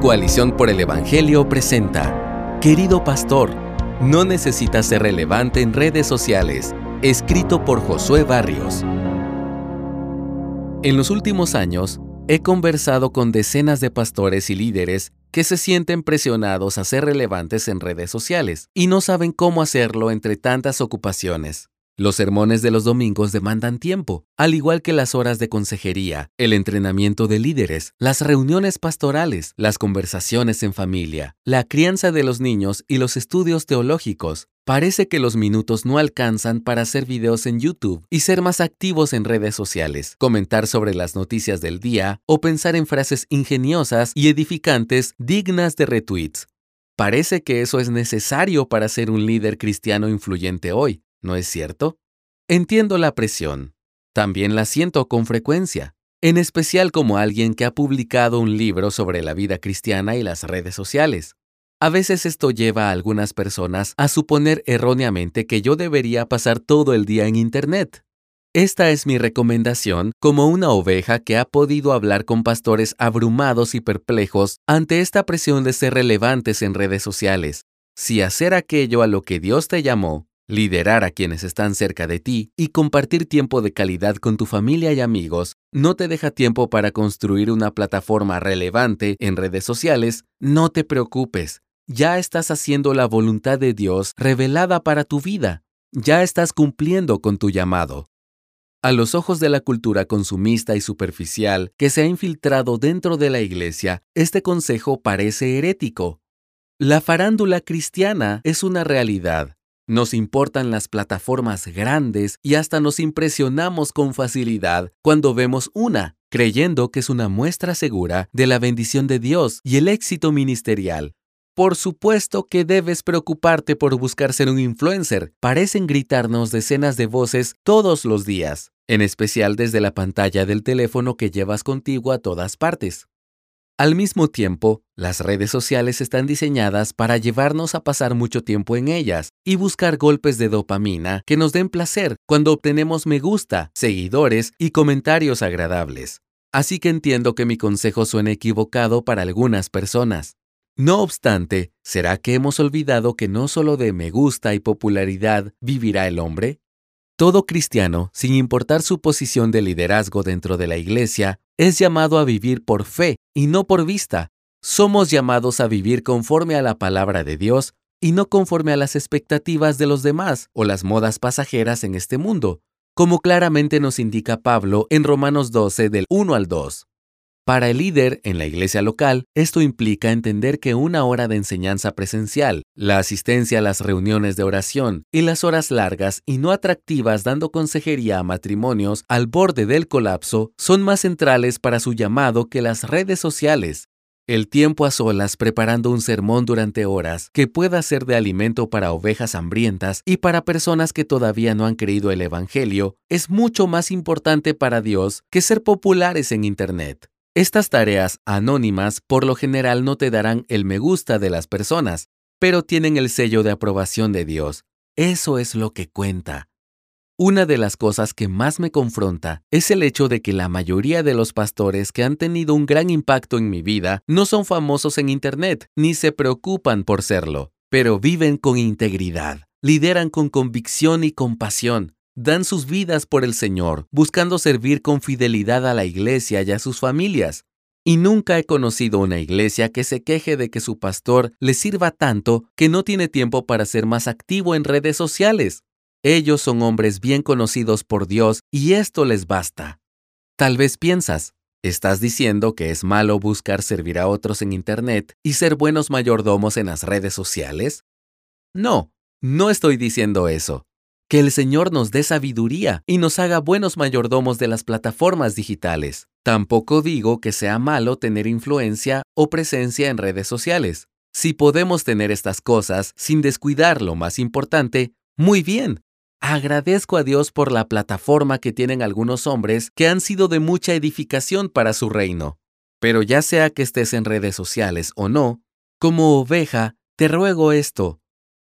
Coalición por el Evangelio presenta, Querido Pastor, no necesitas ser relevante en redes sociales, escrito por Josué Barrios. En los últimos años, he conversado con decenas de pastores y líderes que se sienten presionados a ser relevantes en redes sociales y no saben cómo hacerlo entre tantas ocupaciones. Los sermones de los domingos demandan tiempo, al igual que las horas de consejería, el entrenamiento de líderes, las reuniones pastorales, las conversaciones en familia, la crianza de los niños y los estudios teológicos. Parece que los minutos no alcanzan para hacer videos en YouTube y ser más activos en redes sociales, comentar sobre las noticias del día o pensar en frases ingeniosas y edificantes dignas de retweets. Parece que eso es necesario para ser un líder cristiano influyente hoy, ¿no es cierto? Entiendo la presión. También la siento con frecuencia, en especial como alguien que ha publicado un libro sobre la vida cristiana y las redes sociales. A veces esto lleva a algunas personas a suponer erróneamente que yo debería pasar todo el día en Internet. Esta es mi recomendación como una oveja que ha podido hablar con pastores abrumados y perplejos ante esta presión de ser relevantes en redes sociales. Si hacer aquello a lo que Dios te llamó liderar a quienes están cerca de ti y compartir tiempo de calidad con tu familia y amigos no te deja tiempo para construir una plataforma relevante en redes sociales, no te preocupes. Ya estás haciendo la voluntad de Dios revelada para tu vida. Ya estás cumpliendo con tu llamado. A los ojos de la cultura consumista y superficial que se ha infiltrado dentro de la iglesia, este consejo parece herético. La farándula cristiana es una realidad, nos importan las plataformas grandes y hasta nos impresionamos con facilidad cuando vemos una, creyendo que es una muestra segura de la bendición de Dios y el éxito ministerial. Por supuesto que debes preocuparte por buscar ser un influencer. Parecen gritarnos decenas de voces todos los días, en especial desde la pantalla del teléfono que llevas contigo a todas partes. Al mismo tiempo, las redes sociales están diseñadas para llevarnos a pasar mucho tiempo en ellas y buscar golpes de dopamina que nos den placer cuando obtenemos me gusta, seguidores y comentarios agradables. Así que entiendo que mi consejo suene equivocado para algunas personas. No obstante, ¿será que hemos olvidado que no solo de me gusta y popularidad vivirá el hombre? Todo cristiano, sin importar su posición de liderazgo dentro de la iglesia, es llamado a vivir por fe y no por vista. Somos llamados a vivir conforme a la palabra de Dios y no conforme a las expectativas de los demás o las modas pasajeras en este mundo, como claramente nos indica Pablo en Romanos 12 del 1 al 2. Para el líder en la iglesia local, esto implica entender que una hora de enseñanza presencial, la asistencia a las reuniones de oración y las horas largas y no atractivas dando consejería a matrimonios al borde del colapso son más centrales para su llamado que las redes sociales. El tiempo a solas preparando un sermón durante horas que pueda ser de alimento para ovejas hambrientas y para personas que todavía no han creído el Evangelio es mucho más importante para Dios que ser populares en Internet. Estas tareas anónimas por lo general no te darán el me gusta de las personas, pero tienen el sello de aprobación de Dios. Eso es lo que cuenta. Una de las cosas que más me confronta es el hecho de que la mayoría de los pastores que han tenido un gran impacto en mi vida no son famosos en Internet, ni se preocupan por serlo, pero viven con integridad, lideran con convicción y compasión, dan sus vidas por el Señor, buscando servir con fidelidad a la iglesia y a sus familias. Y nunca he conocido una iglesia que se queje de que su pastor le sirva tanto que no tiene tiempo para ser más activo en redes sociales. Ellos son hombres bien conocidos por Dios y esto les basta. Tal vez piensas, ¿estás diciendo que es malo buscar servir a otros en Internet y ser buenos mayordomos en las redes sociales? No, no estoy diciendo eso. Que el Señor nos dé sabiduría y nos haga buenos mayordomos de las plataformas digitales. Tampoco digo que sea malo tener influencia o presencia en redes sociales. Si podemos tener estas cosas sin descuidar lo más importante, muy bien. Agradezco a Dios por la plataforma que tienen algunos hombres que han sido de mucha edificación para su reino. Pero ya sea que estés en redes sociales o no, como oveja, te ruego esto,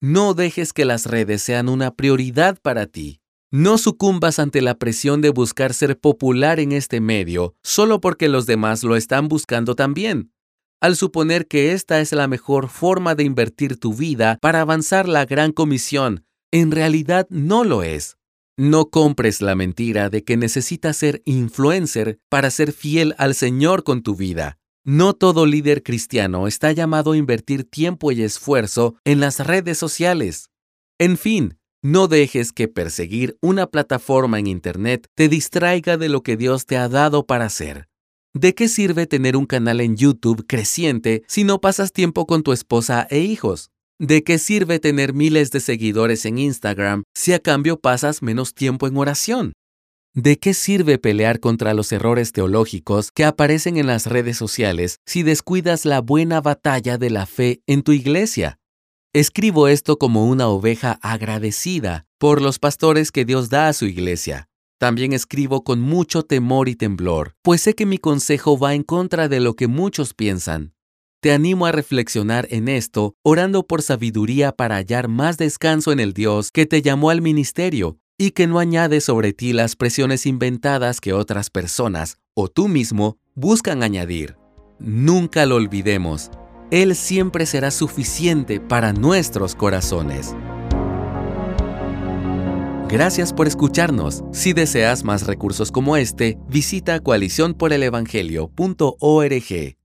no dejes que las redes sean una prioridad para ti. No sucumbas ante la presión de buscar ser popular en este medio solo porque los demás lo están buscando también. al suponer que esta es la mejor forma de invertir tu vida para avanzar la gran comisión. En realidad no lo es. No compres la mentira de que necesitas ser influencer para ser fiel al Señor con tu vida. No todo líder cristiano está llamado a invertir tiempo y esfuerzo en las redes sociales. En fin, no dejes que perseguir una plataforma en Internet te distraiga de lo que Dios te ha dado para hacer. ¿De qué sirve tener un canal en YouTube creciente si no pasas tiempo con tu esposa e hijos? ¿De qué sirve tener miles de seguidores en Instagram si a cambio pasas menos tiempo en oración? ¿De qué sirve pelear contra los errores teológicos que aparecen en las redes sociales si descuidas la buena batalla de la fe en tu iglesia? Escribo esto como una oveja agradecida por los pastores que Dios da a su iglesia. También escribo con mucho temor y temblor, pues sé que mi consejo va en contra de lo que muchos piensan. Te animo a reflexionar en esto, orando por sabiduría para hallar más descanso en el Dios que te llamó al ministerio y que no añade sobre ti las presiones inventadas que otras personas o tú mismo buscan añadir. Nunca lo olvidemos, Él siempre será suficiente para nuestros corazones. Gracias por escucharnos. Si deseas más recursos como este, visita coaliciónporelevangelio.org.